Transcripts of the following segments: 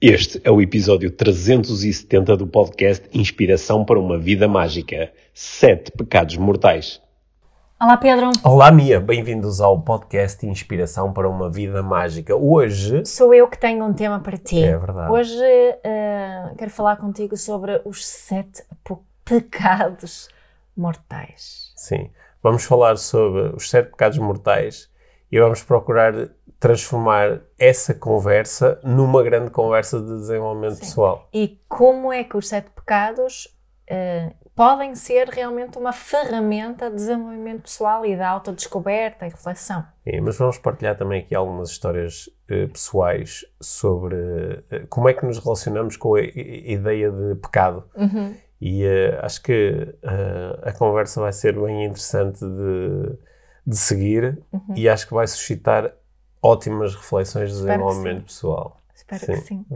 Este é o episódio 370 do podcast Inspiração para uma Vida Mágica. Sete Pecados Mortais. Olá, Pedro. Olá, Mia. Bem-vindos ao podcast Inspiração para uma Vida Mágica. Hoje. Sou eu que tenho um tema para ti. É verdade. Hoje uh, quero falar contigo sobre os sete pecados mortais. Sim. Vamos falar sobre os sete pecados mortais e vamos procurar transformar essa conversa numa grande conversa de desenvolvimento Sim. pessoal. E como é que os sete pecados uh, podem ser realmente uma ferramenta de desenvolvimento pessoal e de autodescoberta e reflexão. É, mas vamos partilhar também aqui algumas histórias uh, pessoais sobre uh, como é que nos relacionamos com a, a ideia de pecado. Uhum. E acho que a conversa vai ser bem interessante de, de seguir uhum. e acho que vai suscitar ótimas reflexões de desenvolvimento pessoal. Espero sim. que sim.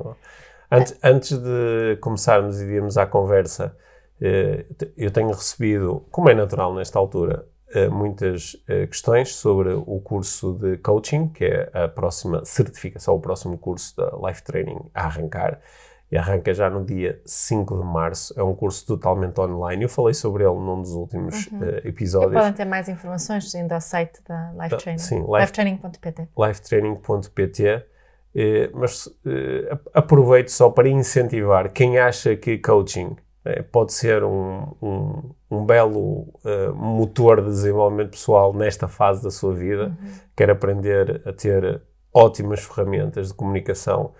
Antes, antes de começarmos e irmos à conversa, eh, eu tenho recebido, como é natural nesta altura, eh, muitas eh, questões sobre o curso de coaching, que é a próxima certificação, o próximo curso da Life Training a arrancar. E arranca já no dia 5 de março. É um curso totalmente online. Eu falei sobre ele num dos últimos uhum. uh, episódios. E podem ter mais informações indo ao site da Life Training. Sim, lifetraining.pt. Lifetraining.pt. Uh, mas uh, aproveito só para incentivar quem acha que coaching pode ser um, um, um belo motor de desenvolvimento pessoal nesta fase da sua vida, uhum. quer aprender a ter ótimas ferramentas de comunicação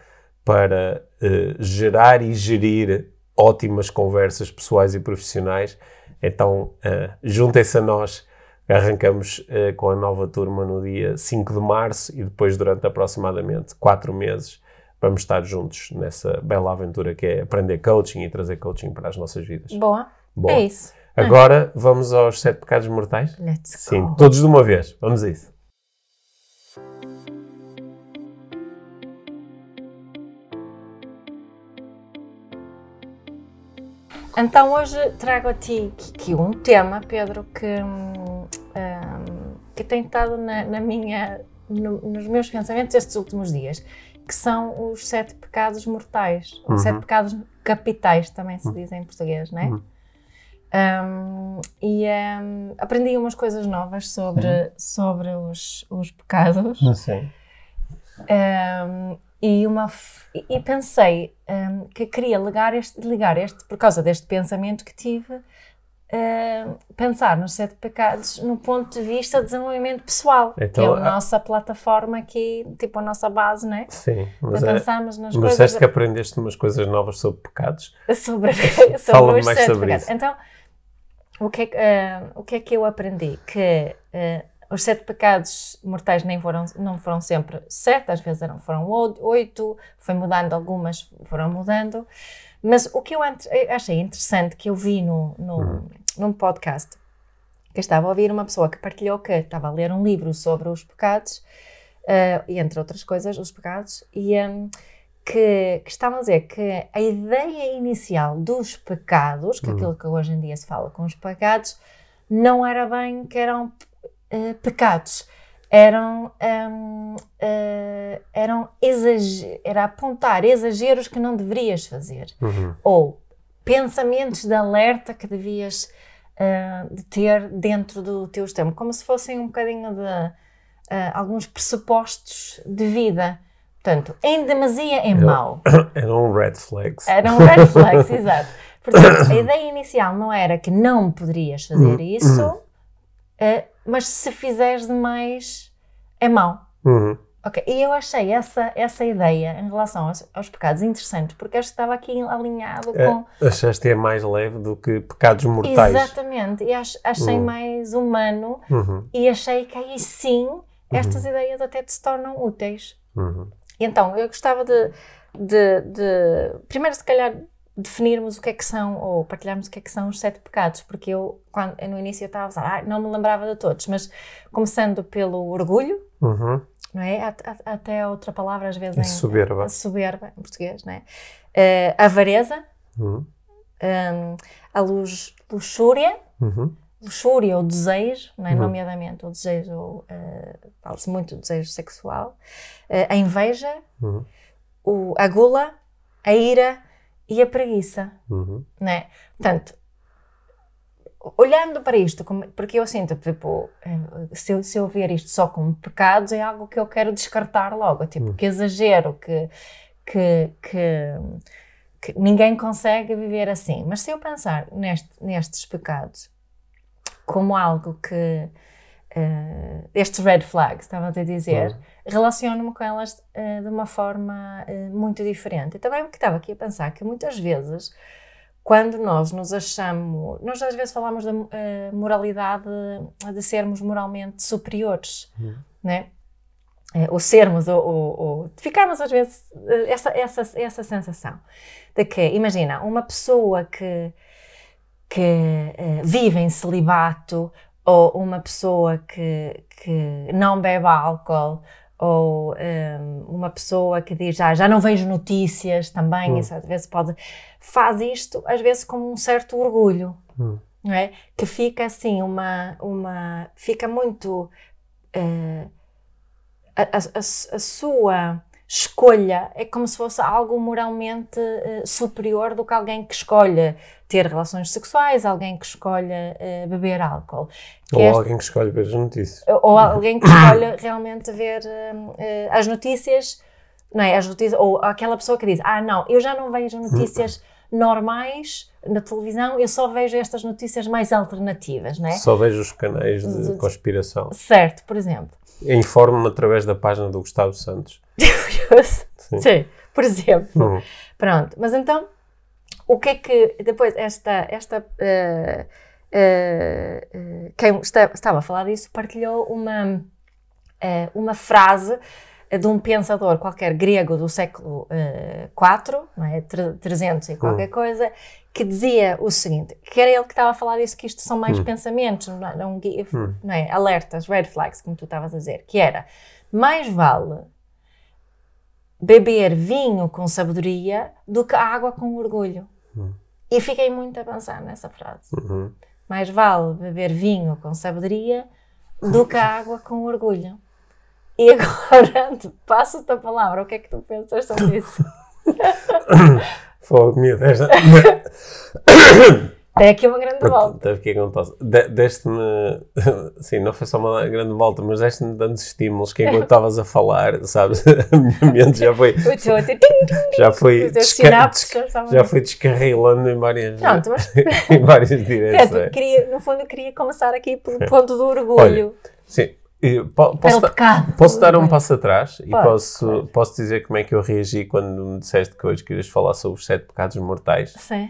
para uh, gerar e gerir ótimas conversas pessoais e profissionais. Então, uh, juntem-se a nós. Arrancamos uh, com a nova turma no dia 5 de março e depois, durante aproximadamente 4 meses, vamos estar juntos nessa bela aventura que é aprender coaching e trazer coaching para as nossas vidas. Boa. Boa. É isso. Agora vamos aos sete pecados mortais? Let's Sim, go. todos de uma vez. Vamos a isso. Então hoje trago a ti aqui um tema, Pedro, que, um, que tem estado na, na minha, no, nos meus pensamentos estes últimos dias, que são os sete pecados mortais, uhum. os sete pecados capitais, também se diz em português, não é? Uhum. Um, e um, aprendi umas coisas novas sobre, uhum. sobre os, os pecados. Sim. Um, e, uma, e pensei um, que queria ligar este, ligar este, por causa deste pensamento que tive, uh, pensar nos sete pecados no ponto de vista de desenvolvimento pessoal, então, que é a nossa plataforma aqui, tipo a nossa base, não é? Sim, mas, é, pensarmos nas mas coisas... que aprendeste umas coisas novas sobre pecados. Sobre, sobre os mais sete sobre pecados. Isso. Então, o que, é que, uh, o que é que eu aprendi? Que uh, os sete pecados mortais nem foram, não foram sempre sete, às vezes eram, foram oito, foi mudando algumas, foram mudando. Mas o que eu achei interessante, que eu vi no, no, uhum. num podcast, que estava a ouvir uma pessoa que partilhou que estava a ler um livro sobre os pecados, uh, e entre outras coisas, os pecados, e um, que, que estavam a dizer que a ideia inicial dos pecados, que uhum. aquilo que hoje em dia se fala com os pecados, não era bem que eram uh, pecados eram, um, uh, eh, eram exager era apontar exageros que não deverias fazer uhum. ou pensamentos de alerta que devias uh, de ter dentro do teu sistema, como se fossem um bocadinho de alguns pressupostos de vida. Portanto, em demasia é mau. Eram red flags. Eram red flags, exato. Portanto, a ideia inicial não era que não poderias fazer uhum. isso, uh, mas se fizeres demais é mau. Uhum. Ok, e eu achei essa, essa ideia em relação aos, aos pecados interessante, porque acho que estava aqui alinhado é, com. Achaste é mais leve do que pecados mortais. Exatamente, e ach, achei uhum. mais humano uhum. e achei que aí sim estas uhum. ideias até te se tornam úteis. Uhum. Então, eu gostava de, de, de, primeiro, se calhar, definirmos o que é que são, ou partilharmos o que é que são os sete pecados, porque eu, quando, no início eu estava a usar, ah, não me lembrava de todos, mas começando pelo orgulho, uhum. não é? Até outra palavra às vezes a soberba. A soberba, em português, não é? Uh, a avareza, uhum. um, a lux, luxúria, uhum. luxúria ou desejo, não é? nomeadamente o desejo, uh, fala-se muito do desejo sexual, uh, a inveja, uhum. o, a gula, a ira e a preguiça. Uhum. Né? Portanto, olhando para isto, porque eu sinto, tipo, eh, se eu, se eu ver isto só como pecados, é algo que eu quero descartar logo. Tipo, que exagero, que, que, que, que ninguém consegue viver assim. Mas se eu pensar neste, nestes pecados como algo que. Eh, estes red flags, estavas a dizer, relaciono-me com elas eh, de uma forma eh, muito diferente. E também porque estava aqui a pensar que muitas vezes, quando nós nos achamos, nós às vezes falamos da moralidade de sermos moralmente superiores, né? Eh, ou sermos, ou, ou, ou ficarmos às vezes essa, essa, essa sensação de que, imagina, uma pessoa que, que eh, vive em celibato ou uma pessoa que, que não bebe álcool ou ehm, uma pessoa que diz já, já não vejo notícias também, isso às vezes pode faz isto às vezes com um certo orgulho não é? que fica assim uma, uma fica muito a, a- a- a sua escolha é como se fosse algo moralmente eh, superior do que alguém que escolhe ter relações sexuais, alguém que escolhe eh, beber álcool. Que Ou este- alguém que escolhe ver as notícias. ou alguém que escolhe realmente ver eh, as notícias, não é? As notícias, ou aquela pessoa que diz: Ah, não, eu já não vejo notícias normais na televisão, eu só vejo estas notícias mais alternativas, não é? Só vejo os canais de conspiração. Certo, por exemplo. Informo-me através da página do Gustavo Santos. Sim. por exemplo. Uhum. Pronto, mas então, o que é que depois esta, esta eh, eh, quem está- estava a falar disso partilhou uma, eh, uma frase de um pensador qualquer grego do século eh, IV, não é? Tre- 300 e qualquer coisa, que dizia o seguinte, que era ele que estava a falar disso, que isto são mais pensamentos, não, é? não, gui- não é? alertas, red flags, como tu estavas a dizer, que era, mais vale beber vinho com sabedoria do que água com orgulho. E fiquei muito a pensar nessa frase. Uhum. Mais vale beber vinho com sabedoria do que água com orgulho. E agora passo-te a palavra. O que é que tu pensas sobre isso? Fogo, minha, desta... Tem aqui uma grande volta. Teve que acontece. De, deste-me, sim, não foi só uma grande volta, mas deste-me tantos estímulos que enquanto estavas a falar, sabes, a minha mente já foi, O teu já foi, desca- já foi descarrilando em várias, Pronto, mas em várias direções. Portanto, queria, no fundo, eu queria começar aqui pelo ponto do orgulho. Sim, po- pelo posso, dar- pecado. posso dar um passo atrás e Pode, posso, posso dizer como é que eu reagi quando me disseste que hoje querias falar sobre os sete pecados mortais. Sim,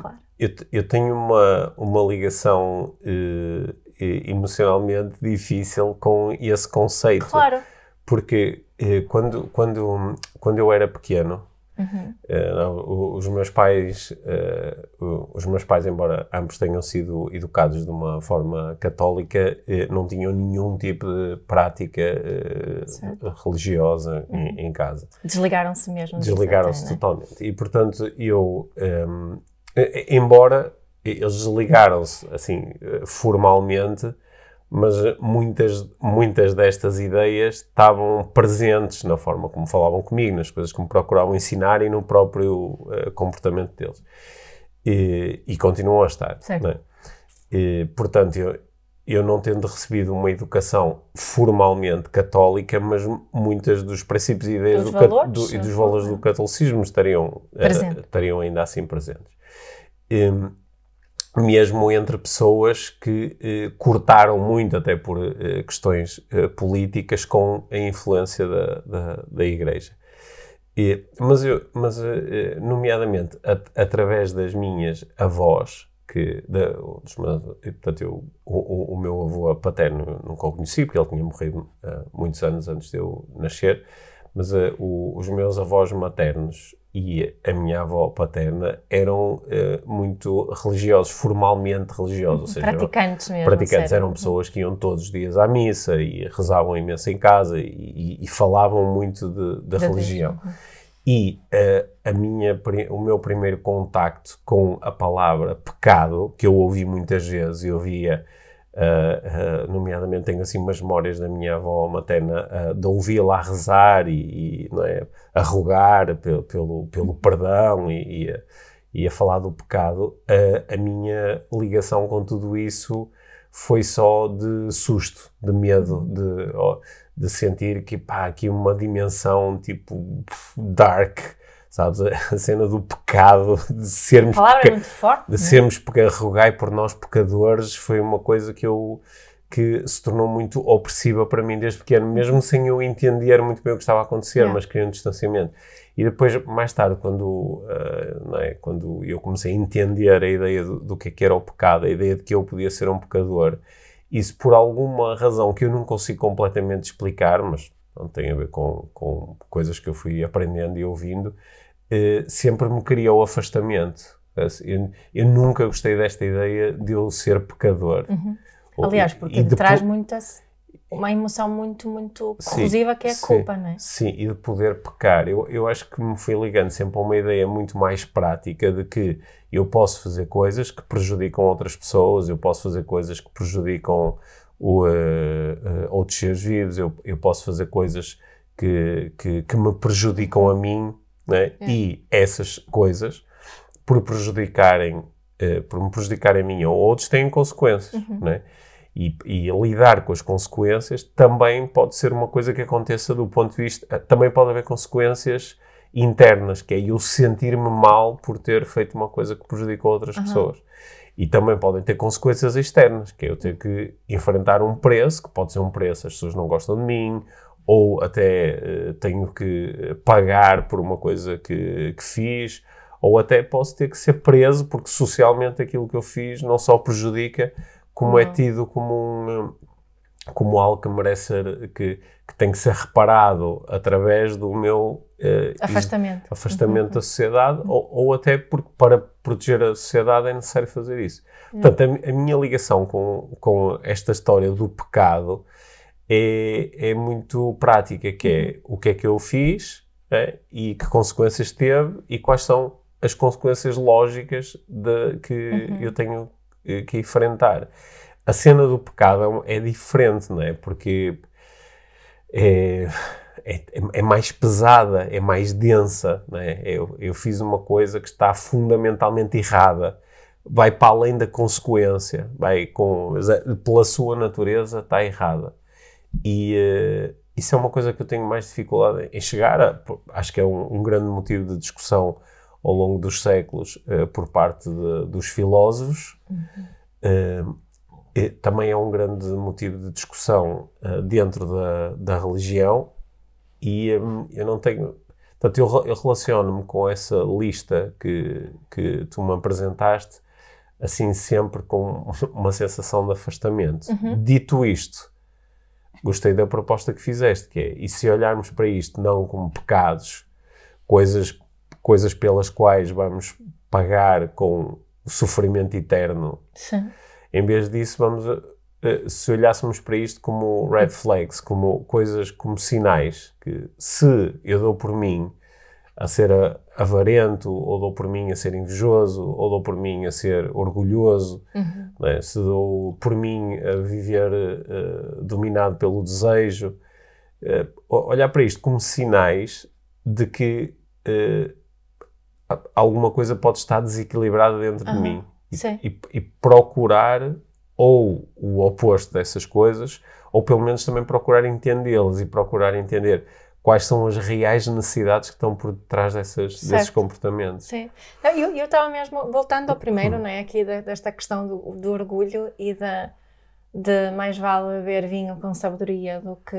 claro. Eu, eu tenho uma, uma ligação eh, emocionalmente difícil com esse conceito. Claro. Porque eh, quando, quando, quando eu era pequeno, Uhum. não, o- os meus pais, o- os meus pais, embora ambos tenham sido educados de uma forma católica, eh, não tinham nenhum tipo de prática religiosa em, em casa Desligaram-se mesmo. desligaram-se né? totalmente. E, portanto, eu, hum, e- embora eles desligaram-se, assim, formalmente, mas muitas, muitas destas ideias estavam presentes na forma como falavam comigo, nas coisas que me procuravam ensinar e no próprio eh, comportamento deles. E, e continuam a estar. Certo. não é? E, portanto, eu, eu não tendo recebido uma educação formalmente católica, mas muitas dos princípios e ideias Dos do, valores, do- e dos valores do catolicismo estariam, eh, Presente. estariam ainda assim presentes. Mesmo entre pessoas que eh, cortaram muito, até por eh, questões eh, políticas, com a influência da, da, da Igreja. E, mas, eu, mas eh, nomeadamente, at- através das minhas avós, que, da, dos meus, portanto, eu, o, o- meu avô paterno nunca o conheci, porque ele tinha morrido há muitos anos antes de eu nascer, mas eh, o- os meus avós maternos e a minha avó paterna eram eh, muito religiosos, formalmente religiosos, ou seja, Praticantes mesmo. praticantes sério. eram pessoas que iam todos os dias à missa e rezavam imenso em casa e, e- e falavam muito de, da religião. Deus. E eh, a minha, o meu primeiro contacto com a palavra pecado, que eu ouvi muitas vezes, eu via Uh, nomeadamente tenho assim umas memórias da minha avó materna uh, de ouvi-la a rezar e, e é, a rogar pelo, pelo, pelo perdão e, e, a, e, a, falar do pecado. a minha ligação com tudo isso foi só de susto, de medo, de, de sentir que pá, aqui uma dimensão tipo dark sabes? A cena do pecado, de sermos. A palavra é muito forte. De é? sermos, é? rogai por nós pecadores, foi uma coisa que eu que se tornou muito opressiva para mim desde pequeno, mesmo sem eu entender muito bem o que estava a acontecer, yeah. mas queria um distanciamento. E depois, mais tarde, quando, uh, é? quando eu comecei a entender a ideia do, do que, é que era o pecado, a ideia de que eu podia ser um pecador, isso por alguma razão que eu não consigo completamente explicar, mas não tem a ver com, com coisas que eu fui aprendendo e ouvindo, sempre me criou afastamento. Eu, eu, nunca gostei desta ideia de eu ser pecador. Uhum. Aliás, porque de traz muita, uma emoção muito, muito corrosiva que é a sim, culpa, não é? Sim, e de poder pecar. Eu, eu acho que me fui ligando sempre a uma ideia muito mais prática de que eu posso fazer coisas que prejudicam outras pessoas, eu posso fazer coisas que prejudicam o, uh, uh, outros seres vivos, eu, eu posso fazer coisas que, que, que me prejudicam a mim né? É. E essas coisas, por prejudicarem, uh, por me prejudicarem a mim ou outros, têm consequências, uhum. né? E, e, lidar com as consequências também pode ser uma coisa que aconteça do ponto de vista. Eh, também pode haver consequências internas, que é eu sentir-me mal por ter feito uma coisa que prejudicou outras uhum. pessoas. E também podem ter consequências externas, que é eu ter que enfrentar um preço, que pode ser um preço, as pessoas não gostam de mim, ou até uh, tenho que pagar por uma coisa que, que fiz, ou até posso ter que ser preso porque socialmente aquilo que eu fiz não só prejudica, como é uhum. é tido como um, como algo que merece ser, que, que tem que ser reparado através do meu uh, afastamento, afastamento uhum. da sociedade, uhum. ou, ou, até porque para proteger a sociedade é necessário fazer isso. Uhum. Portanto, a, a, minha ligação com, com esta história do pecado é, é muito prática, que é uhum. o que é que eu fiz é, e que consequências teve e quais são as consequências lógicas de, que uhum. eu tenho eh, que enfrentar. A cena do pecado é, é diferente, não é? Porque é, é, é, mais pesada, é mais densa, não é? Eu, eu fiz uma coisa que está fundamentalmente errada vai para além da consequência, vai com, pela sua natureza está errada. E uh, isso é uma coisa que eu tenho mais dificuldade em chegar a. Acho que é um, um grande motivo de discussão ao longo dos séculos uh, por parte de, dos filósofos. Uhum. Uh, também é um grande motivo de discussão dentro da, da religião. E um, eu não tenho. Portanto, eu, eu relaciono-me com essa lista que, que tu me apresentaste, assim, sempre com uma sensação de afastamento. Uhum. Dito isto gostei da proposta que fizeste, que é, e se olharmos para isto não como pecados, coisas, coisas pelas quais vamos pagar com sofrimento eterno, Sim. em vez disso vamos, se olhássemos para isto como red flags, como coisas, como sinais, que se eu dou por mim a ser avarento, ou dou por mim a ser invejoso, ou dou por mim a ser orgulhoso, uhum. né? se dou por mim a viver uh, dominado pelo desejo. Uh, olhar para isto como sinais de que uh, alguma coisa pode estar desequilibrada dentro uhum. de mim. E, e, e procurar ou o oposto dessas coisas, ou pelo menos também procurar entendê-las e procurar entender quais são as reais necessidades que estão por detrás dessas, desses comportamentos. Sim. Eu estava mesmo, voltando ao primeiro, né, aqui desta questão do, do, orgulho e da, de mais vale beber vinho com sabedoria do que,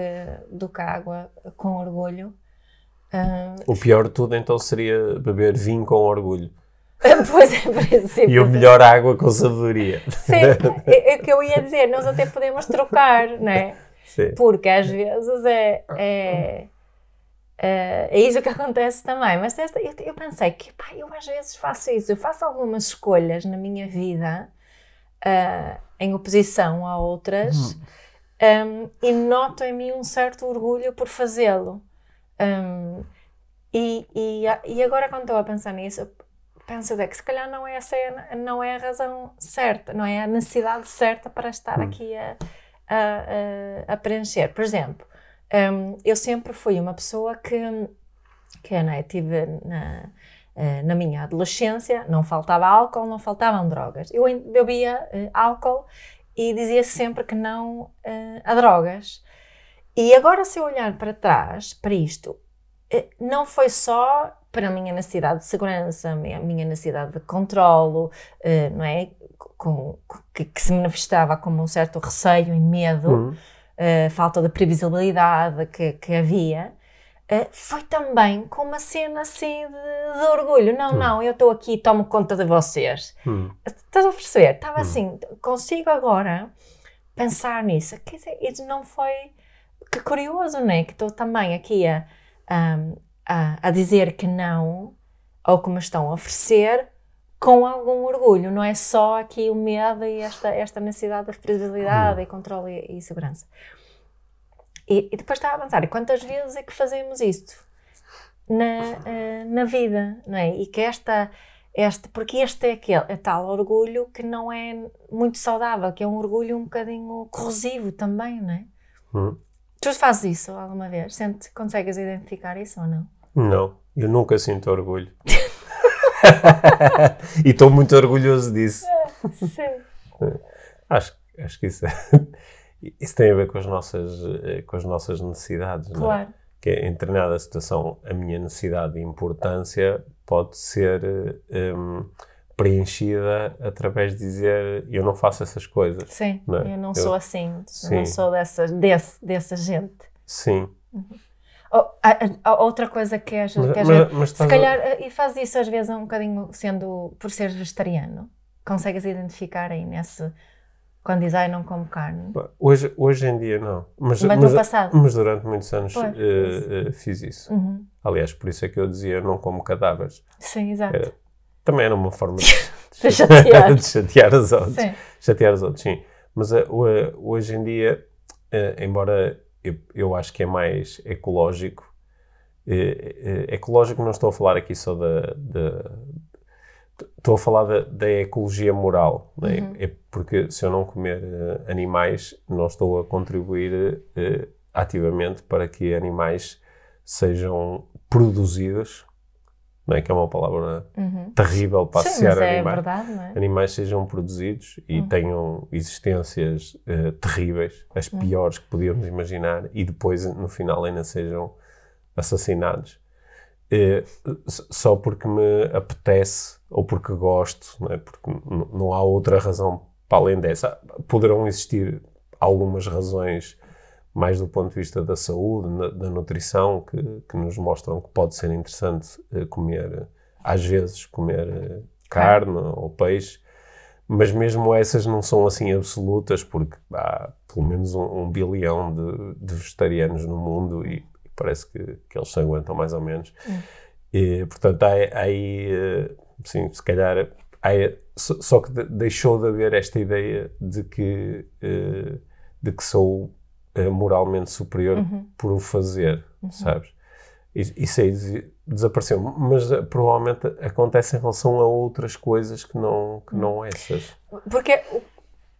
do que água com orgulho. o pior de tudo então seria beber vinho com orgulho. pois é, princípio. E o melhor água com sabedoria. Sim, é, é o que eu ia dizer, nós até podemos trocar, não é? Sim. Porque às vezes é, é Uh, é isso que acontece também. Mas esta, eu, eu, pensei que pá, eu às vezes faço isso. Eu faço algumas escolhas na minha vida uh, em oposição a outras uhum. um, e noto em mim um certo orgulho por fazê-lo. Um, e, e, e, agora, quando estou a pensar nisso, penso é que se calhar não é, essa, não é a razão certa, não é a necessidade certa para estar hum. aqui a, a, a, preencher. Por exemplo, um, eu sempre fui uma pessoa que, que né, tive na, eh, na minha adolescência, não faltava álcool, não faltavam drogas. Eu bebia uh, álcool e dizia sempre que não uh, a drogas. E agora, se eu olhar para trás, para isto, não foi só para a minha necessidade de segurança, a minha, necessidade de controlo, não é? Com, que, que, se manifestava como um certo receio e medo, uhum. Uh, falta de previsibilidade que, que havia, uh, foi também com uma cena assim de, de orgulho. Não, uhum. não, eu estou aqui e tomo conta de vocês. Uhum. Estás a perceber? Estava assim, consigo agora pensar nisso. Quer dizer, isso não foi. Que curioso, não é? Que estou também aqui a. A, a dizer que não ao que me estão a oferecer com algum orgulho, não é só aqui o medo e esta, esta necessidade de previsibilidade hum. e controle e, e segurança. E, e, depois estava a pensar, e quantas vezes é que fazemos isto na, uh, na vida, não é? E que esta, este, porque este é aquele, é tal orgulho que não é muito saudável, que é um orgulho um bocadinho corrosivo também, não é? Hum. Tu fazes isso alguma vez? Sente, consegues identificar isso ou não? Não, eu nunca sinto orgulho. e estou muito orgulhoso disso. Sim. Acho, acho que isso, é, isso tem a ver com as nossas, eh, com as nossas necessidades. Claro. Não é? Que em determinada situação a minha necessidade de importância pode ser um, preenchida através de dizer eu não faço essas coisas. Sim, não é? eu não eu, sou assim, sim. eu não sou dessa, desse, dessa gente. Sim. Uhum. Oh, outra coisa que és, mas, que és mas, mas se calhar, a... e faz isso às vezes um bocadinho sendo, por seres vegetariano, consegues identificar aí nesse, quando diz, ai, não como carne? Hoje, hoje em dia não. Mas, mas, no passado? Mas durante muitos anos uh, uh, fiz isso. Uhum. Aliás, por isso é que eu dizia, não como cadáveres. Sim, exato. Era, também era uma forma de, de, chatear. de chatear os outros. Sim. Chatear os outros, sim. Mas uh, hoje em dia, embora eu, eu acho que é mais ecológico. É, é, ecológico não estou a falar aqui só da, da estou a falar da, da ecologia moral, né? uhum. é porque se eu não comer uh, animais, não estou a contribuir uh, ativamente para que animais sejam produzidos não é? que é uma palavra uhum. terrível para Sim, associar é animais. Verdade, é? Animais sejam produzidos e uhum. tenham existências uh, terríveis, as uhum. piores que podíamos imaginar, e depois no final ainda sejam assassinados. Uh, só porque me apetece ou porque gosto, não é? porque não há outra razão para além dessa. Poderão existir algumas razões mais do ponto de vista da saúde, na, da nutrição, que, que, nos mostram que pode ser interessante uh, comer, às vezes, comer uh, carne ou peixe, mas mesmo essas não são assim absolutas, porque há pelo menos um, um bilhão de, de, vegetarianos no mundo e, parece que, que, eles se aguentam mais ou menos. Hum. E, portanto, há, há aí, uh, sim, se calhar, há, só, que de, deixou de haver esta ideia de que, de que sou moralmente superior uhum. por o fazer, uhum. sabes? Isso aí desapareceu, mas uh, provavelmente acontece em relação a outras coisas que não, que não essas. Porque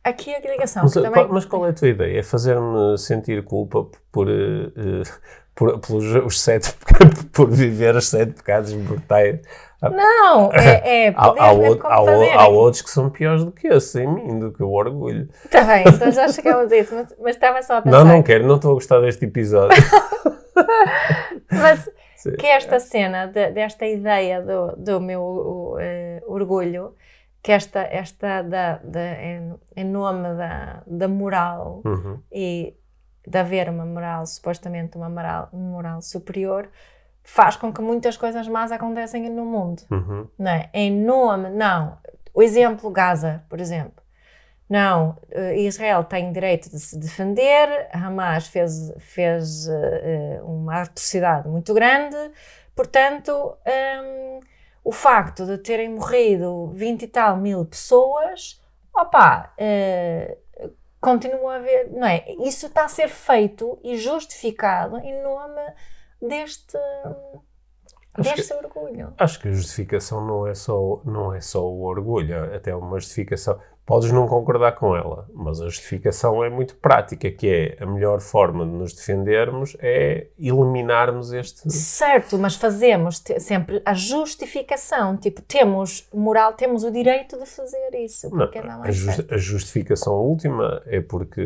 aqui a ligação. Mas, também... mas qual é a tua ideia? É fazer-me sentir culpa por, uh, por, pelos os sete, por viver os sete pecados mortais não, é, é há, há, outro, há, há, outros que são piores do que esse em mim, do que o orgulho. Está bem, então já chegamos a isso, mas, mas estava só a pensar. Não, não quero, não estou a gostar deste episódio. mas Sim. que esta cena, de, desta ideia do, do meu uh, orgulho, que esta, esta da, da, em, em nome da, da moral uhum. e de haver uma moral, supostamente uma moral, moral superior, faz com que muitas coisas más acontecem no mundo. Uhum. Não é? Em nome, não. O exemplo Gaza, por exemplo. Não, eh, Israel tem direito de se defender, Hamas fez, fez uh, uma atrocidade muito grande, portanto, um, o facto de terem morrido 20 e tal mil pessoas, opa, uh, continua a haver, não é? Isso está a ser feito e justificado em nome deste, Acho Deve que- ser orgulho. Acho que a justificação não é só, não é só o orgulho, é até uma justificação. Podes não concordar com ela, mas a justificação é muito prática, que é a melhor forma de nos defendermos é eliminarmos este. Certo, mas fazemos sempre a justificação. Tipo, temos moral, temos o direito de fazer isso. Não, Porque não, a, é certo. a justificação última é porque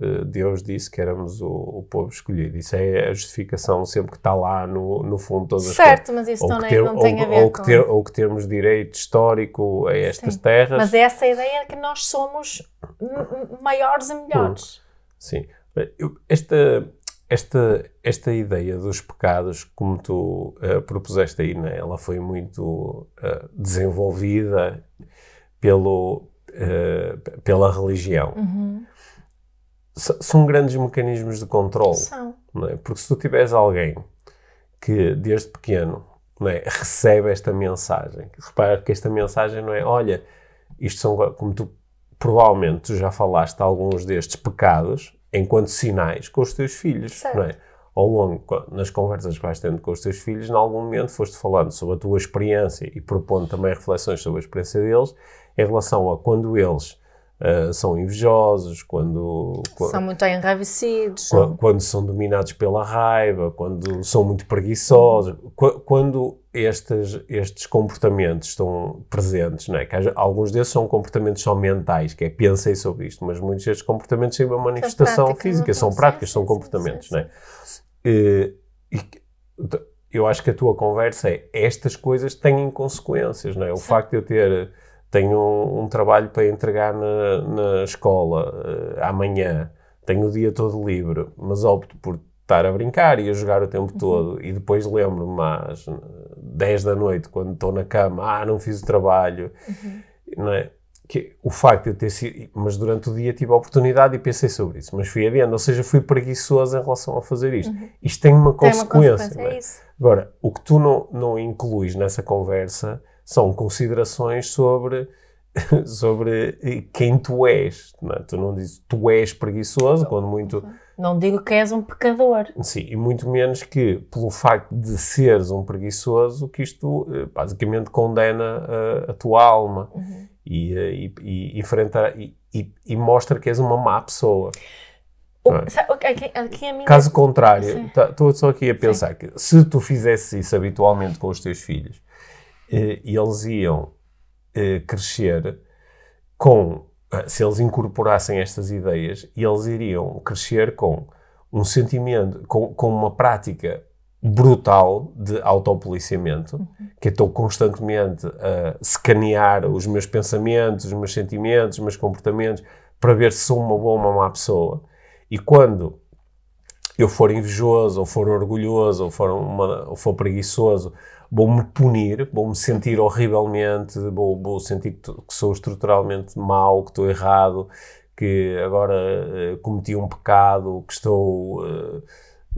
eh, Deus disse que éramos o, o povo escolhido. Isso é a justificação sempre que está lá no, no fundo de todas as coisas. Certo, mas isso não, é- ter- não tem ou- a ver ou com... que ter- ou que termos direito histórico a estas Sim. terras. Mas é essa ideia que nós somos maiores e melhores. Sim. Esta, esta, esta ideia dos pecados, como tu eh, propuseste aí, né, ela foi muito eh, desenvolvida pelo, eh, pela religião. Uhum. São grandes mecanismos de controle. São. não é? Porque se tu tiveres alguém que desde pequeno não é, recebe esta mensagem, repara que esta mensagem não é, olha, isto são, co- como tu provavelmente tu já falaste de alguns destes pecados enquanto sinais com os teus filhos, Certo. não é? Ao longo, nas conversas que vais tendo com os teus filhos, em algum momento foste falando sobre a tua experiência e propondo também reflexões sobre a experiência deles em relação a quando eles ah, são invejosos, quando, quando- São muito enraivecidos. Qu- Quando são dominados pela raiva, quando são muito preguiçosos, qu- quando estes, estes comportamentos estão presentes, não é? Que alguns desses são comportamentos só mentais, que é pensei sobre isto, mas muitos destes comportamentos têm uma manifestação práticas, física, são são- práticas, sim, são sim, comportamentos, sim, não é? Eh, e t- eu acho que a tua conversa é estas coisas têm consequências, não é? O facto de eu ter tenho um, um trabalho para entregar na, na escola eh, amanhã, tenho o dia todo livre, mas opto por estar a brincar e a jogar o Uhum. tempo todo e depois lembro-me às 10 da noite quando estou na cama, ah, não fiz o trabalho, Uhum. não é? Que o facto de eu ter sido, mas durante o dia tive a oportunidade e pensei sobre isso, mas fui adiante, ou seja, fui preguiçoso em relação a fazer isto. Isto tem uma Uhum. Tem uma consequência. consequência, não é? é. Agora, o que tu não, não incluís nessa conversa são considerações sobre, sobre quem tu és. Não é? Tu não dizes tu és preguiçoso, quando muito. Não digo que és um pecador. Sim, e muito menos que, pelo facto de seres um preguiçoso, que isto eh, basicamente condena eh, a tua alma e, eh, e, e, enfrenta, e, e, mostra que és uma má pessoa. O- é? sabe, aqui, aqui a minha... Caso contrário, Sim. estou só aqui a pensar que se tu fizesses isso habitualmente com os teus filhos, eh, eles iam eh, crescer com, eh, se eles incorporassem estas ideias, eles iriam crescer com um sentimento, com, com uma prática brutal de autopoliciamento, que eu estou constantemente a escanear os meus pensamentos, os meus sentimentos, os meus comportamentos, para ver se sou uma boa ou uma má pessoa. E quando eu for invejoso, ou for orgulhoso, ou for, uma, ou for preguiçoso, vou-me punir, vou-me sentir horrivelmente, vou, vou sentir que, sou estruturalmente mau, que estou errado, que agora eh, cometi um pecado, que estou eh,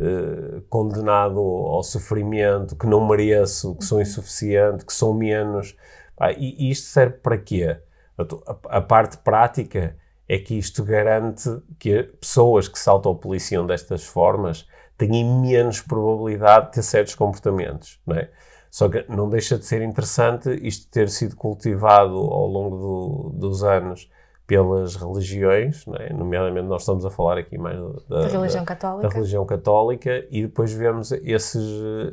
eh, condenado ao sofrimento, que não mereço, que sou insuficiente, que sou menos. Pá, e, e isto serve para quê? A- a parte prática é que isto garante que pessoas que se autopoliciam destas formas têm menos probabilidade de ter certos comportamentos, não é? Só que não deixa de ser interessante isto ter sido cultivado ao longo do- dos anos pelas religiões, é? nomeadamente nós estamos a falar aqui mais da, Da religião da católica. religião católica e depois vemos esses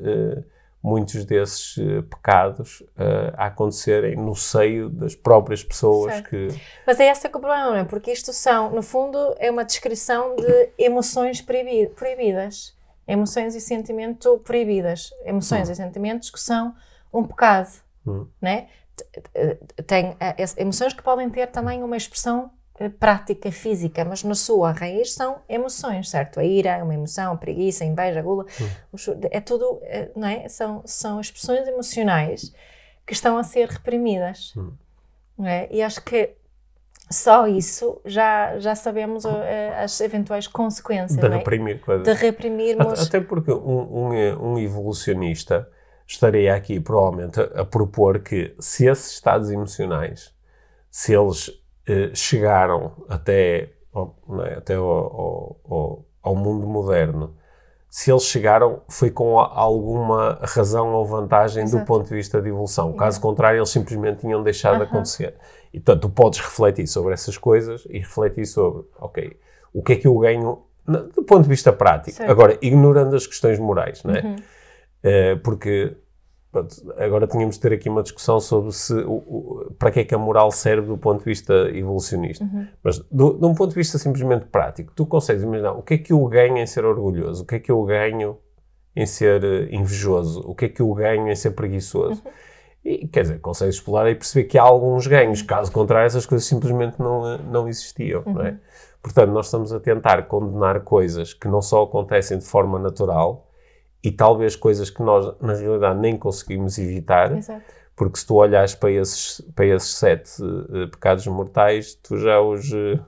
eh, muitos desses eh, pecados eh, a acontecerem no seio das próprias pessoas Certo. que Mas é esse que é o problema, não é? Porque isto são, no fundo, é uma descrição de emoções proibi- proibidas. Emoções e sentimento proibidas. Emoções e sentimentos que são um pecado, Hum. né? Tem eh, esse- emoções que podem ter também uma expressão eh, prática, física, mas na sua raiz são emoções, certo? A ira é uma emoção, a preguiça, a inveja, a gula, chu- é tudo, eh, não é? São, são expressões emocionais que estão a ser reprimidas. não é? E acho que só isso já, já sabemos eh, as eventuais consequências de é? reprimir coisas. de reprimirmos. Até porque um, um, um evolucionista estaria aqui provavelmente a, propor que se esses estados emocionais, se eles eh, chegaram até, ao, é, até ao, ao- ao- mundo moderno se eles chegaram, foi com alguma razão ou vantagem Exato. do ponto de vista de evolução. Caso contrário, eles simplesmente tinham deixado de acontecer. E, portanto, tu podes refletir sobre essas coisas e refletir sobre, ok, o que é que eu ganho do ponto de vista prático. Certo. Agora, ignorando as questões morais, não é? Uhum. Uh, porque agora tínhamos de ter aqui uma discussão sobre se o, o, para que é que a moral serve do ponto de vista evolucionista. Uhum. Mas do, de um ponto de vista simplesmente prático, tu consegues imaginar o que é que eu ganho em ser orgulhoso, o que é que eu ganho em ser eh, invejoso, o que é que eu ganho em ser preguiçoso. Uhum. E, quer dizer, consegues explorar e perceber que há alguns ganhos. Caso contrário, essas coisas simplesmente não, não existiam, uhum. não é? Uhum. Portanto, nós estamos a tentar condenar coisas que não só acontecem de forma natural, e talvez coisas que nós, na realidade, nem conseguimos evitar. Exato. Porque se tu olhas para esses, para esses sete uh, pecados mortais, tu já os. Uh,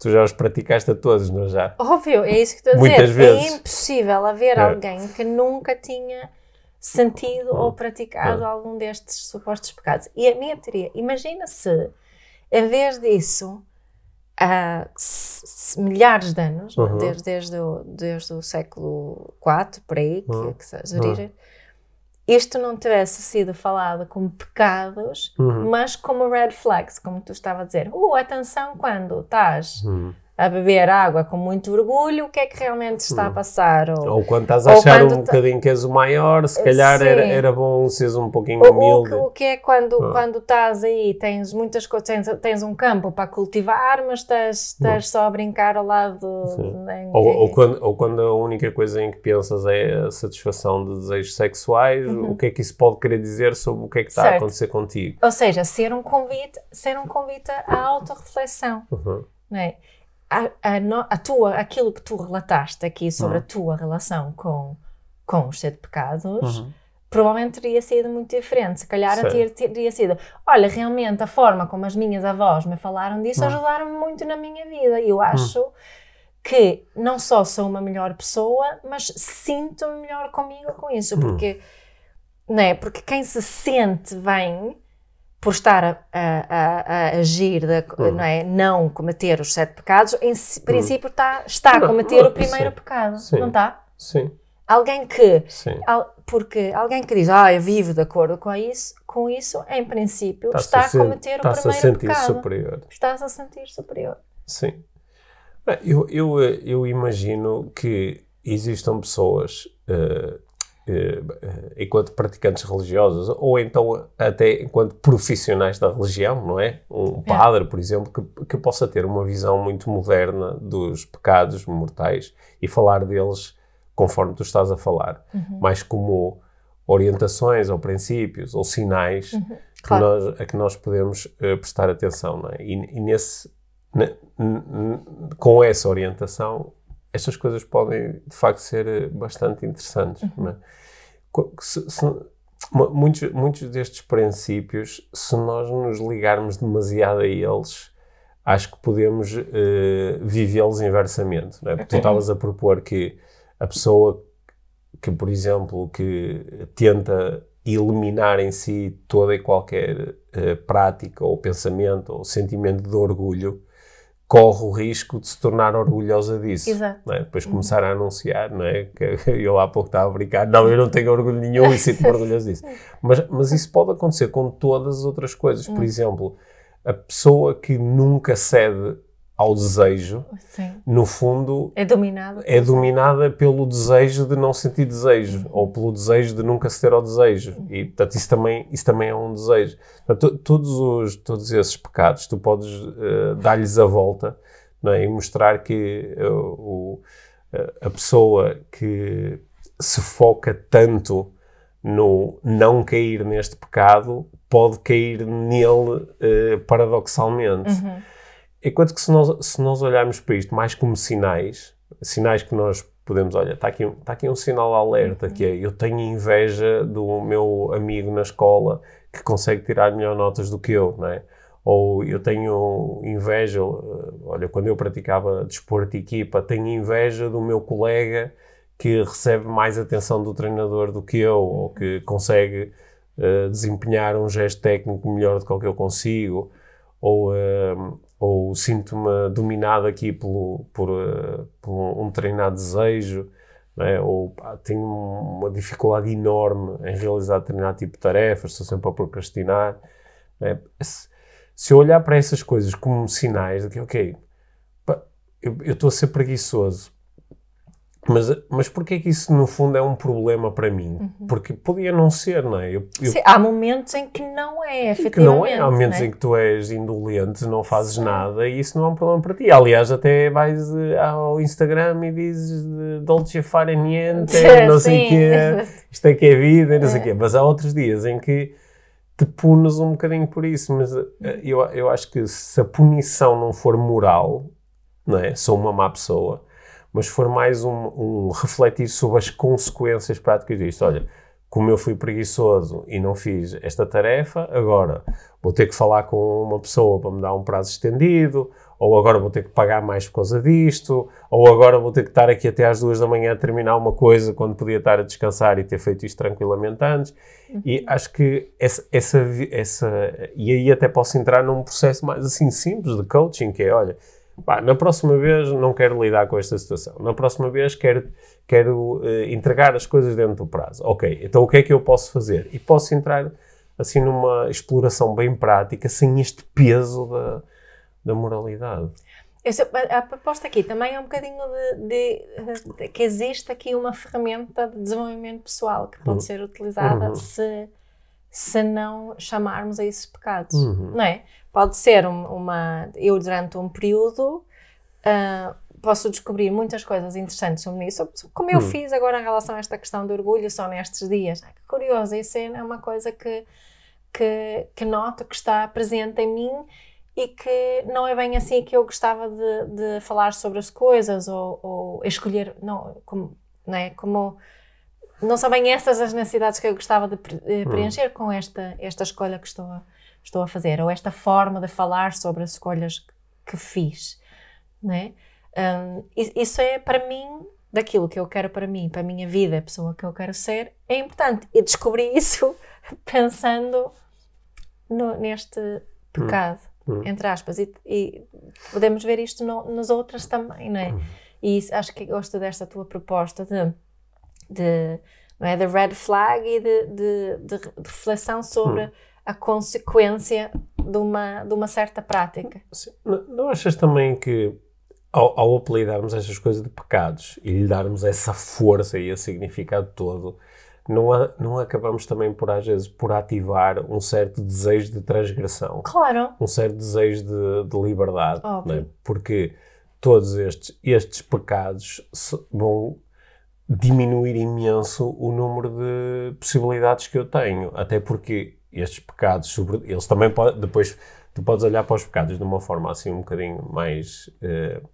tu já os praticaste a todos, não é já? Óbvio, é isso que estou a Muitas dizer. Vezes. É impossível haver é. alguém que nunca tinha sentido ou praticado algum destes supostos pecados. E a minha teoria, imagina se, em vez disso, há milhares de anos, uhum. desde, desde, o, desde o século IV, por aí, que, uhum. que uhum. isto não tivesse sido falado como pecados, uhum. mas como red flags, como tu estava a dizer. Uh, atenção quando estás uhum a beber água com muito orgulho, o que é que realmente está a hum. passar? Ou, ou quando estás a achar um bocadinho que és o maior, se calhar era, era bom seres um pouquinho humilde. O, o, que é quando, ah. quando estás aí, tens muitas coisas, tens, tens um campo para cultivar, mas estás, estás só a brincar ao lado. Ou, ou, quando, ou quando a única coisa em que pensas é a satisfação de desejos sexuais, uhum. o que é que isso pode querer dizer sobre o que é que está certo. a acontecer contigo? Ou seja, ser um convite, ser um convite à autorreflexão. Uhum. Não é? A, a, a, tua, aquilo que tu relataste aqui sobre uhum. a tua relação com, com os sete pecados, uhum. provavelmente teria sido muito diferente. Se calhar ter, teria sido, olha, realmente a forma como as minhas avós me falaram disso uhum. ajudaram-me muito na minha vida. Eu uhum. acho que não só sou uma melhor pessoa, mas sinto-me melhor comigo com isso, uhum. porque, né, porque quem se sente bem por estar a, a, a agir, de, uhum. não, é? não cometer os sete pecados, em uhum. princípio está, está a cometer não, o primeiro sim. pecado, sim. não está? Sim. Alguém que, al, porque alguém que diz, ah, eu vivo de acordo com isso, com isso em princípio está, está a, cometer o primeiro a sentir pecado. superior. Estás a sentir superior. Sim. Eu, eu, eu imagino que existam pessoas uh, eh, enquanto praticantes religiosos, ou então até enquanto profissionais da religião, não é? Um é. padre, por exemplo, que, que possa ter uma visão muito moderna dos pecados mortais e falar deles conforme tu estás a falar, uhum. mais como orientações ou princípios ou sinais uhum. claro. que nós, a que nós podemos uh, prestar atenção, não é? E, e nesse, com essa orientação estas coisas podem de facto ser eh, bastante interessantes. Uhum. É? Se, se, muitos, muitos destes princípios, se nós nos ligarmos demasiado a eles, acho que podemos uh, vivê-los inversamente. Não é? Porque tu estavas a propor que a pessoa que, por exemplo, que tenta eliminar em si toda e qualquer uh, prática ou pensamento ou sentimento de orgulho, corre o risco de se tornar orgulhosa disso. Exato. É? Depois começar a anunciar, não é? Que eu há pouco estava a brincar, não, eu não tenho orgulho nenhum e sinto-me orgulhoso disso. Mas, mas isso pode acontecer com todas as outras coisas. Por hum. exemplo, a pessoa que nunca cede ao desejo, Sim. no fundo é dominada, é dominada pelo desejo de não sentir desejo ou pelo desejo de nunca ceder ao desejo. E portanto isso também isso também é um desejo. Portanto, todos os todos esses pecados tu podes uh, dar-lhes a volta não é? e mostrar que uh, o, uh, a pessoa que se foca tanto no não cair neste pecado pode cair nele paradoxalmente. Uhum Enquanto que se nós, se nós olharmos para isto mais como sinais, sinais que nós podemos, olha, está aqui, está aqui um sinal alerta, que é, eu tenho inveja do meu amigo na escola que consegue tirar melhor notas do que eu, não é? Ou eu tenho inveja, olha, quando eu praticava desporto de equipa, tenho inveja do meu colega que recebe mais atenção do treinador do que eu, ou que consegue uh, desempenhar um gesto técnico melhor do que o que eu consigo, ou, uh, ou sinto-me dominado aqui pelo, por, uh, por um treinado desejo. é? ou pá, tenho uma dificuldade enorme em realizar determinado tipo de tarefas, estou sempre a procrastinar. É? Se, se eu olhar para essas coisas como sinais de que, ok, pá, eu estou a ser preguiçoso, mas, mas porquê que isso, no fundo, é um problema para mim? Uhum. Porque podia não ser, não é? Eu, eu, Sim, há momentos em que não é, efetivamente. Que não é. Há momentos é? em que tu és indolente, não fazes Sim. nada e isso não é um problema para ti. Aliás, até vais eh, ao Instagram e dizes Dolce fare niente, não sei o quê, isto é que é vida, não sei o é. quê. Mas há outros dias em que te punes um bocadinho por isso. Mas eh, eu, eu acho que se a punição não for moral, não é? Sou uma má pessoa mas for mais um, um refletir sobre as consequências práticas disto. Olha, como eu fui preguiçoso e não fiz esta tarefa, agora vou ter que falar com uma pessoa para me dar um prazo estendido, ou agora vou ter que pagar mais por causa disto, ou agora vou ter que estar aqui até às duas da manhã a terminar uma coisa quando podia estar a descansar e ter feito isto tranquilamente antes. Uhum. E acho que essa, essa, essa. E aí até posso entrar num processo mais assim simples de coaching, que é: olha, Pá, na próxima vez não quero lidar com esta situação. Na próxima vez quero, quero uh, entregar as coisas dentro do prazo. Ok, então o que é que eu posso fazer? E posso entrar assim numa exploração bem prática, sem este peso da, da moralidade. a proposta aqui também é um bocadinho de, de, de, que existe aqui uma ferramenta de desenvolvimento pessoal que pode uhum. ser utilizada uhum. se, se não chamarmos a esses pecados, uhum. não é? Pode ser uma. Eu, durante um período, uh, posso descobrir muitas coisas interessantes sobre isso, como eu hum. fiz agora em relação a esta questão do orgulho, só nestes dias. Ai, que curioso, isso é uma coisa que, que, que noto que está presente em mim e que não é bem assim que eu gostava de, de falar sobre as coisas ou, ou escolher, não, como, não é? Como não são bem essas as necessidades que eu gostava de hum. preencher hum. com esta, esta escolha que estou a, estou a fazer, ou esta forma de falar sobre as escolhas que fiz, né? Um, isso é para mim daquilo que eu quero para mim, para a minha vida, a pessoa que eu quero ser, é importante. E descobri isso pensando no, neste pecado, hum, hum. entre aspas, e, e, podemos ver isto no, nas outras também, não é? Hum. E isso, acho que gosto desta tua proposta de, de não é, de red flag e de, de, de reflexão sobre hum a consequência de uma, de uma certa prática. Não, achas também que ao, ao apelidarmos estas coisas de pecados e lhe darmos essa força e esse significado todo, não, não acabamos também por, às vezes, por ativar um certo desejo de transgressão. Claro. Um certo desejo de, de liberdade. É? Porque todos estes, estes pecados vão diminuir imenso o número de possibilidades que eu tenho. Até porque estes pecados, sobre, eles também podem, depois tu podes olhar para os pecados de uma forma assim um bocadinho mais uh,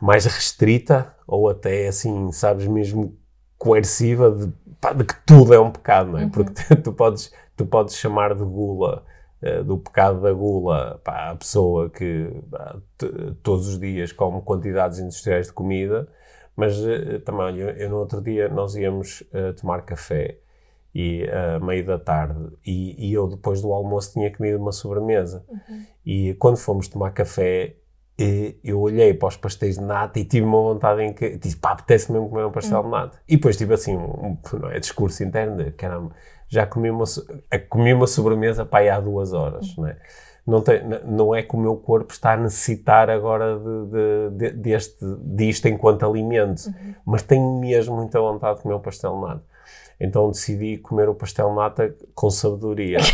mais restrita ou até assim, sabes, mesmo coerciva de, pá, de que tudo é um pecado, não é? Uhum. Porque tu, podes, tu podes chamar de gula, uh, do pecado da gula, pá, a pessoa que pá, todos os dias come quantidades industriais de comida, mas uh, também, eu, eu, no outro dia nós íamos tomar café e uh, meio da tarde e, e, eu depois do almoço tinha comido uma sobremesa uhum. e quando fomos tomar café eu olhei para os pastéis de nata e tive uma vontade em que disse pá, apetece mesmo comer um pastel uhum. de nata e depois tive assim um, não é, discurso interno de caramba, já comi uma, comi uma sobremesa para aí há duas horas uhum. não, é? Não, tem, não é que o meu corpo está a necessitar agora de, de, de, deste, disto enquanto alimento, uhum. mas tenho mesmo muita vontade de comer um pastel de nata então decidi comer o pastel nata com sabedoria.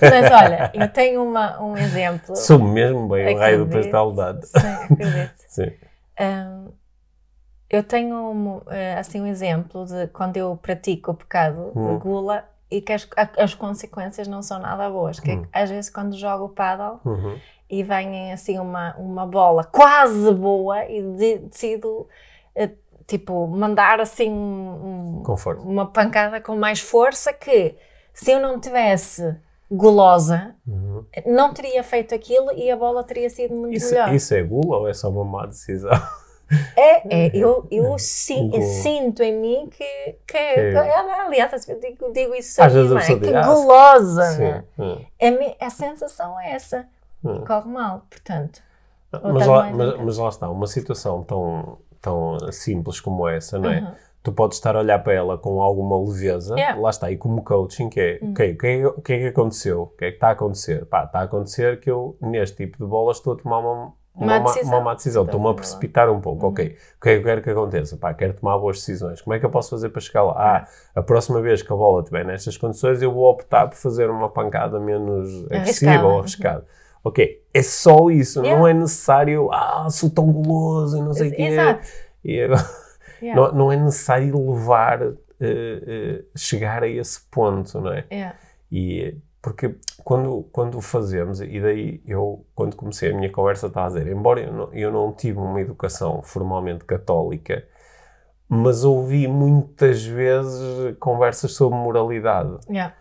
Mas olha, eu tenho uma, um exemplo. Sou mesmo bem o raio do pastel nata. Sim, acredito. Sim. Um, eu tenho um, eh, assim um exemplo de quando eu pratico o pecado hum. de gula e que as, as, consequências não são nada boas. Que hum. às vezes quando jogo o paddle uhum. e vem assim uma, uma bola quase boa e decido uh, tipo, mandar assim um, uma pancada com mais força que se eu não tivesse gulosa, uhum. não teria feito aquilo e a bola teria sido muito isso, melhor. Isso é gula ou é só uma má decisão? É, é eu, eu, si, eu sinto em mim que, que, é. que aliás, eu digo, digo isso a mim, é? que gulosa, né? a, a sensação é essa, hum. corre mal, portanto. Mas lá, mas, mas lá, está, uma situação tão, tão simples como essa, não é? Uhum. Tu podes estar a olhar para ela com alguma leveza, yeah. lá está, e como coaching, que é, uhum. okay, o, que é o que é que aconteceu? O que é que está a acontecer? Pá, está a acontecer que eu, neste tipo de bolas, estou a tomar uma, uma, uma, decisão. uma decisão. Estou-me a precipitar um pouco. Uhum. Ok, o que é que eu quero que aconteça? Pá, quero tomar boas decisões. Como é que eu posso fazer para chegar lá? Ah, a próxima vez que a bola estiver nestas condições, eu vou optar por fazer uma pancada menos agressiva ou arriscada. Ok, é só isso. Yeah. Não é necessário, ah, sou tão guloso e não sei o quê. Exato. E yeah. não, não, é necessário levar, uh, uh, chegar a esse ponto, não é? Yeah. E porque quando, quando fazemos, e daí eu, quando comecei a minha conversa, estava a dizer, embora eu não, eu não tive uma educação formalmente católica, mas ouvi muitas vezes conversas sobre moralidade. Yeah.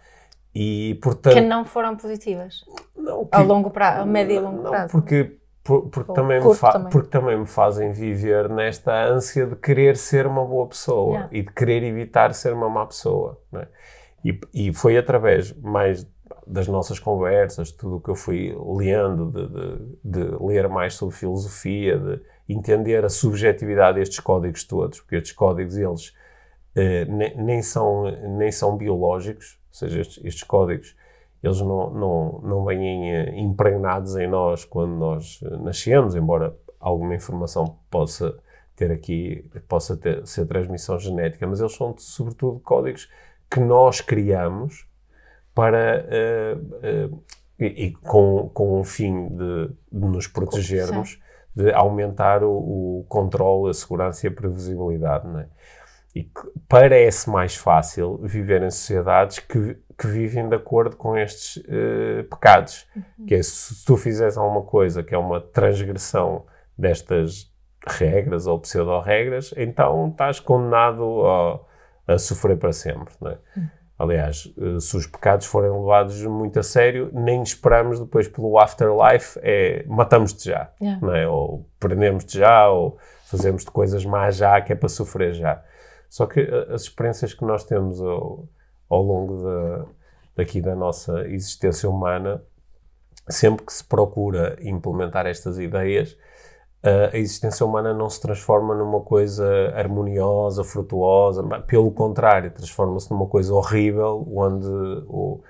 E, portanto, que não foram positivas não, que, a longo prazo, a médio e longo prazo. Porque, por, porque, também me também. porque também me fazem viver nesta ânsia de querer ser uma boa pessoa yeah. e de querer evitar ser uma má pessoa. É? E, e foi através mais das nossas conversas, tudo o que eu fui lendo, de, de, de, ler mais sobre filosofia, de entender a subjetividade destes códigos todos, porque estes códigos, eles eh, nem, nem, são, nem são biológicos, seja, estes, estes códigos, eles não, não, não vêm eh, impregnados em nós quando nós eh, nascemos, embora alguma informação possa ter aqui, possa ter, ser transmissão genética, mas eles são sobretudo códigos que nós criamos para uh, uh, e, e, com, com o fim de, de nos protegermos, de aumentar o, o controle, a segurança e a previsibilidade. Não é? E parece mais fácil viver em sociedades que, que vivem de acordo com estes uh, pecados. Uhum. Que é, se tu fizeres alguma coisa que é uma transgressão destas regras ou pseudo-regras, então estás condenado a, a sofrer para sempre. Não é? Uhum. Aliás, eh, se os pecados forem levados muito a sério, nem esperamos depois pelo afterlife, é matamos-te já, yeah. não é? ou prendemos-te já, ou fazemos-te coisas más já, que é para sofrer já. Só que eh, as experiências que nós temos ao, ao longo da, daqui da nossa existência humana, sempre que se procura implementar estas ideias, a existência humana não se transforma numa coisa harmoniosa, frutuosa, pelo contrário, transforma-se numa coisa horrível, onde o,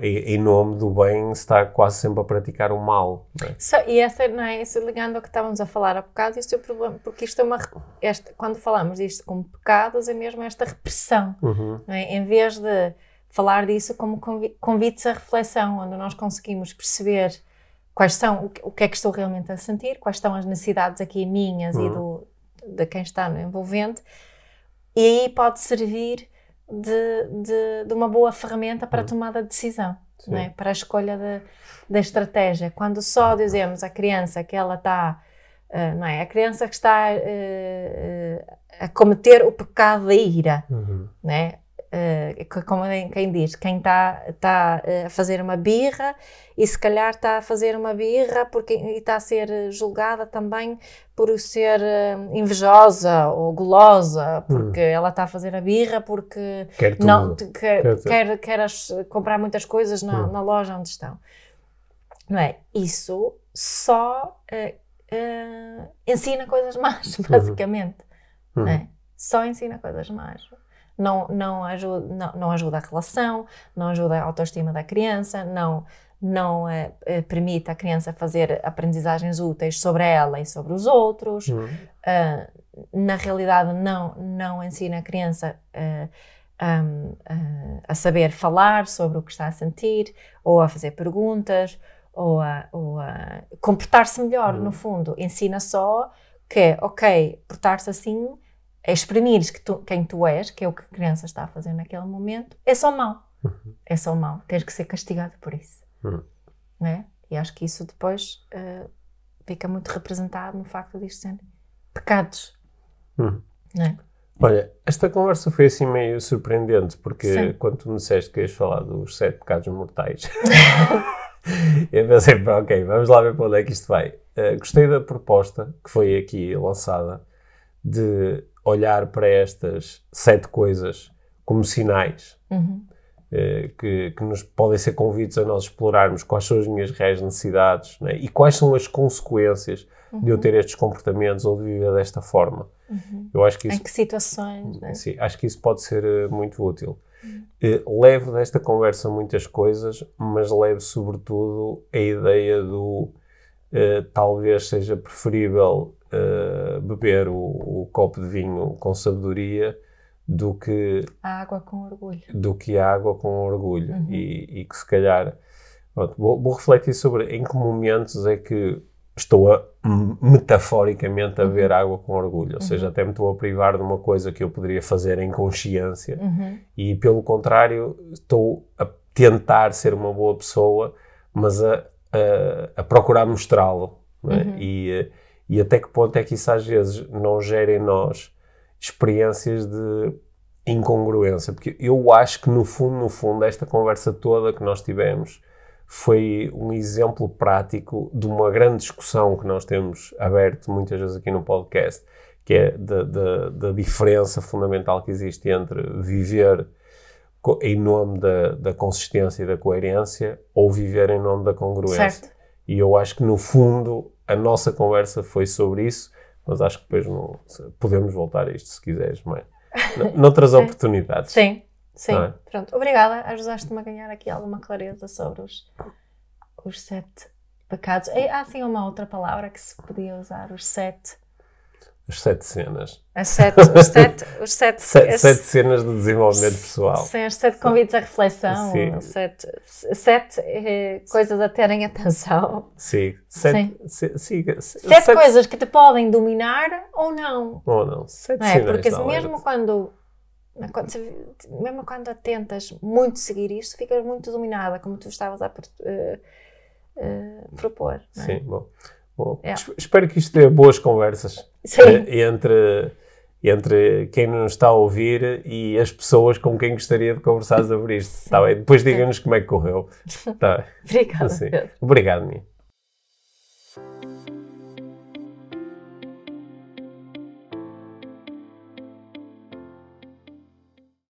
em nome do bem se está quase sempre a praticar o mal. É? So, e essa, não é, isso ligando ao que estávamos a falar há bocado, isso é o problema, porque isto é uma, esta, quando falamos disto como pecados, é mesmo esta repressão, uhum. é? em vez de falar disso como convites à reflexão, onde nós conseguimos perceber quais são, o que é que estou realmente a sentir, quais são as necessidades aqui minhas uhum. e do, de quem está no envolvente, e aí pode servir de, de, de uma boa ferramenta para a uhum. tomada de decisão, é? para a escolha de, da estratégia. Quando só dizemos à criança que ela está, uh, não é? A criança que está uh, a cometer o pecado da ira, uhum. não é? Uh, como quem diz, quem está tá, uh, a fazer uma birra e se calhar está a fazer uma birra porque está a ser julgada também por ser uh, invejosa ou gulosa, porque hum. ela está a fazer a birra porque quer não quer, quer, quer, quer as, comprar muitas coisas na, hum. na, loja onde estão. Não é? Isso só ensina coisas más, uhum. basicamente. Hum. Não é? Só ensina coisas más não, não, ajuda, não, não ajuda a relação, não ajuda a autoestima da criança, não, não eh, eh, permite à criança fazer aprendizagens úteis sobre ela e sobre os outros. Uhum. Uh, na realidade, não, não ensina a criança uh, um, uh, a saber falar sobre o que está a sentir, ou a fazer perguntas, ou a, a comportar-se melhor, uhum. no fundo. Ensina só que, ok, portar-se assim é exprimires que tu, quem tu és, que é o que a criança está a fazer naquele momento, é só mal. Uhum. É só mal. Tens que ser castigado por isso. Uhum. É? E acho que isso depois uh, fica muito representado no facto disto serem pecados. Uhum. É? Olha, esta conversa foi assim meio surpreendente, porque Sim. quando tu me disseste que ias falar dos sete pecados mortais, eu pensei, ok, vamos lá ver para onde é que isto vai. Uh, gostei da proposta que foi aqui lançada de olhar para estas sete coisas como sinais uhum. eh, que, que, nos podem ser convites a nós explorarmos quais são as minhas reais necessidades né? e quais são as consequências uhum. de eu ter estes comportamentos ou de viver desta forma. Uhum. Eu acho que isso, em que situações? Né? Sim, acho que isso pode ser uh, muito útil. Uhum. Uh, levo desta conversa muitas coisas, mas levo sobretudo a ideia do uh, talvez seja preferível beber o, o copo de vinho com sabedoria do que a água com orgulho do que a água com orgulho uhum. e, e, que se calhar pronto, vou, vou, refletir sobre em que momentos é que estou a, metaforicamente a uhum. ver água com orgulho, ou seja, uhum. até me estou a privar de uma coisa que eu poderia fazer em consciência uhum. e pelo contrário estou a tentar ser uma boa pessoa, mas a, a, a procurar mostrá-lo é? Uhum. e, e até que ponto é que isso às vezes não gera em nós experiências de incongruência, porque eu acho que no fundo, no fundo, esta conversa toda que nós tivemos foi um exemplo prático de uma grande discussão que nós temos aberto muitas vezes aqui no podcast, que é da, da, da diferença fundamental que existe entre viver em nome da, da consistência e da coerência ou viver em nome da congruência. Certo. E eu acho que no fundo a nossa conversa foi sobre isso mas acho que depois não, podemos voltar a isto se quiseres, mas noutras oportunidades. Sim, sim. É? Pronto, obrigada. Ajudaste-me a ganhar aqui alguma clareza sobre os, os sete pecados. Há sim uma outra palavra que se podia usar, os sete as sete cenas. As sete, os sete, os sete, sete, sete cenas de desenvolvimento pessoal. Sim, os sete convites à reflexão. Sim. Sete, sete eh, coisas a terem atenção. Sim. Sete, sim. sim sete, sete, coisas que te podem dominar ou não. Ou não. Sete não é? Porque mesmo quando, quando, mesmo quando atentas muito seguir isto, ficas muito dominada, como tu estavas a uh, uh, propor. É? Sim, bom. Bom, é. Espero que isto dê boas conversas eh, entre, entre quem nos está a ouvir e as pessoas com quem gostaria de conversar sobre isto. Tá bem? Depois digam-nos como é que correu. Tá. Obrigada. Assim. Obrigado, Mia.